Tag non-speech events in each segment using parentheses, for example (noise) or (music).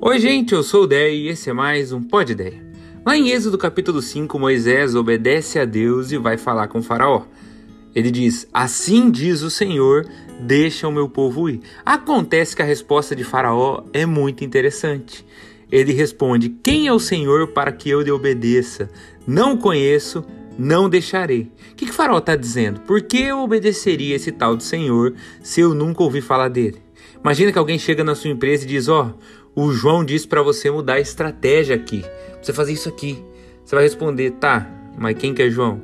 Oi, gente, eu sou o Dé e esse é mais um Pod Ideia. Lá em Êxodo capítulo 5, Moisés obedece a Deus e vai falar com Faraó. Ele diz: Assim diz o Senhor, deixa o meu povo ir. Acontece que a resposta de Faraó é muito interessante. Ele responde: Quem é o Senhor para que eu lhe obedeça? Não conheço, não deixarei. O que, que Faraó está dizendo? Por que eu obedeceria esse tal de Senhor se eu nunca ouvi falar dele? Imagina que alguém chega na sua empresa e diz: Ó, oh, o João disse para você mudar a estratégia aqui, pra você fazer isso aqui. Você vai responder: Tá, mas quem que é João?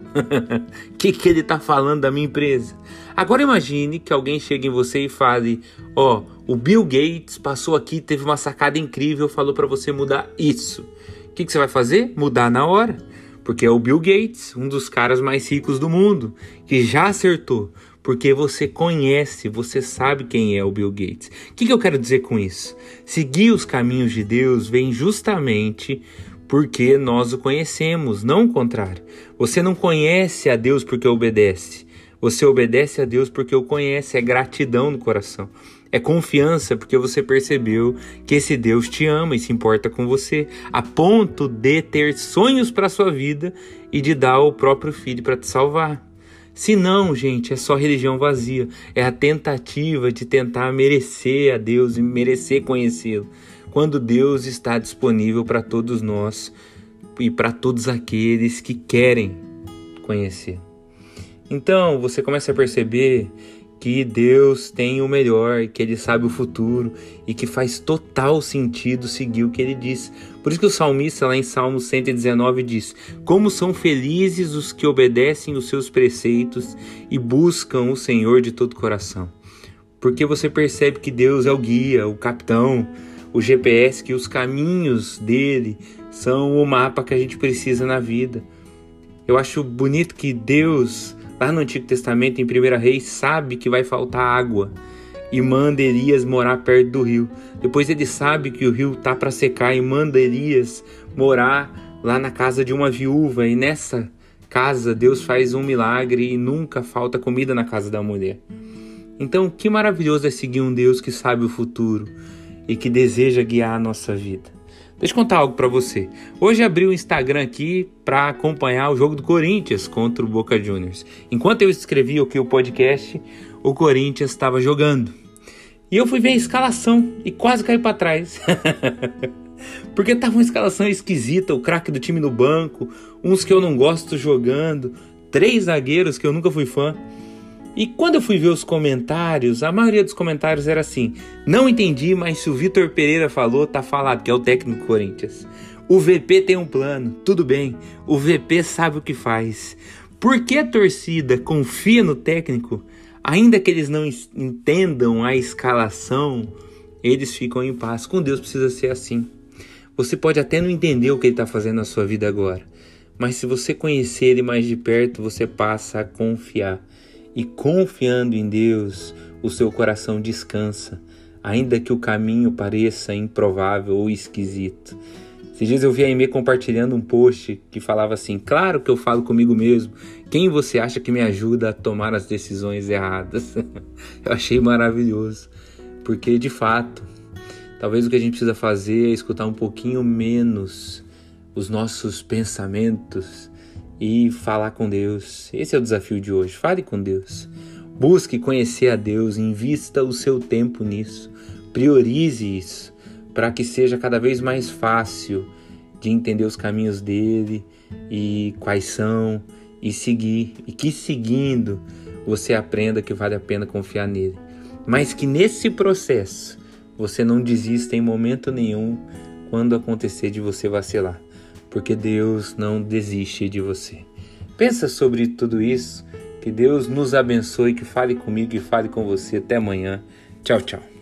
O (laughs) que, que ele está falando da minha empresa? Agora imagine que alguém chegue em você e fale: Ó, oh, o Bill Gates passou aqui, teve uma sacada incrível, falou para você mudar isso. O que, que você vai fazer? Mudar na hora. Porque é o Bill Gates, um dos caras mais ricos do mundo, que já acertou porque você conhece, você sabe quem é o Bill Gates. O que, que eu quero dizer com isso? Seguir os caminhos de Deus vem justamente porque nós o conhecemos, não o contrário. Você não conhece a Deus porque obedece. Você obedece a Deus porque o conhece, é gratidão no coração. É confiança porque você percebeu que esse Deus te ama e se importa com você, a ponto de ter sonhos para sua vida e de dar o próprio filho para te salvar. Se não, gente, é só religião vazia. É a tentativa de tentar merecer a Deus e merecer conhecê-lo. Quando Deus está disponível para todos nós e para todos aqueles que querem conhecer. Então, você começa a perceber que Deus tem o melhor, que Ele sabe o futuro e que faz total sentido seguir o que Ele diz. Por isso que o salmista lá em Salmo 119 diz: Como são felizes os que obedecem os seus preceitos e buscam o Senhor de todo coração. Porque você percebe que Deus é o guia, o capitão, o GPS, que os caminhos dele são o mapa que a gente precisa na vida. Eu acho bonito que Deus Lá no Antigo Testamento, em 1 Reis, sabe que vai faltar água e manda Elias morar perto do rio. Depois ele sabe que o rio tá para secar e manda Elias morar lá na casa de uma viúva. E nessa casa Deus faz um milagre e nunca falta comida na casa da mulher. Então, que maravilhoso é seguir um Deus que sabe o futuro e que deseja guiar a nossa vida. Deixa eu contar algo para você. Hoje abri o Instagram aqui para acompanhar o jogo do Corinthians contra o Boca Juniors. Enquanto eu escrevi aqui o podcast, o Corinthians estava jogando. E eu fui ver a escalação e quase caí para trás. (laughs) Porque tava uma escalação esquisita, o craque do time no banco, uns que eu não gosto jogando, três zagueiros que eu nunca fui fã. E quando eu fui ver os comentários, a maioria dos comentários era assim: não entendi, mas se o Vitor Pereira falou, tá falado, que é o técnico Corinthians. O VP tem um plano, tudo bem, o VP sabe o que faz. Por que a torcida confia no técnico, ainda que eles não entendam a escalação, eles ficam em paz. Com Deus precisa ser assim. Você pode até não entender o que ele está fazendo na sua vida agora, mas se você conhecer ele mais de perto, você passa a confiar e confiando em Deus, o seu coração descansa, ainda que o caminho pareça improvável ou esquisito. Esses dias eu vi a Aimee compartilhando um post que falava assim: Claro que eu falo comigo mesmo. Quem você acha que me ajuda a tomar as decisões erradas? (laughs) eu achei maravilhoso, porque de fato, talvez o que a gente precisa fazer é escutar um pouquinho menos os nossos pensamentos e falar com Deus. Esse é o desafio de hoje. Fale com Deus. Busque conhecer a Deus, invista o seu tempo nisso. Priorize isso para que seja cada vez mais fácil de entender os caminhos dele e quais são e seguir e que seguindo você aprenda que vale a pena confiar nele. Mas que nesse processo você não desista em momento nenhum quando acontecer de você vacilar porque Deus não desiste de você. Pensa sobre tudo isso. Que Deus nos abençoe, que fale comigo e fale com você. Até amanhã. Tchau, tchau.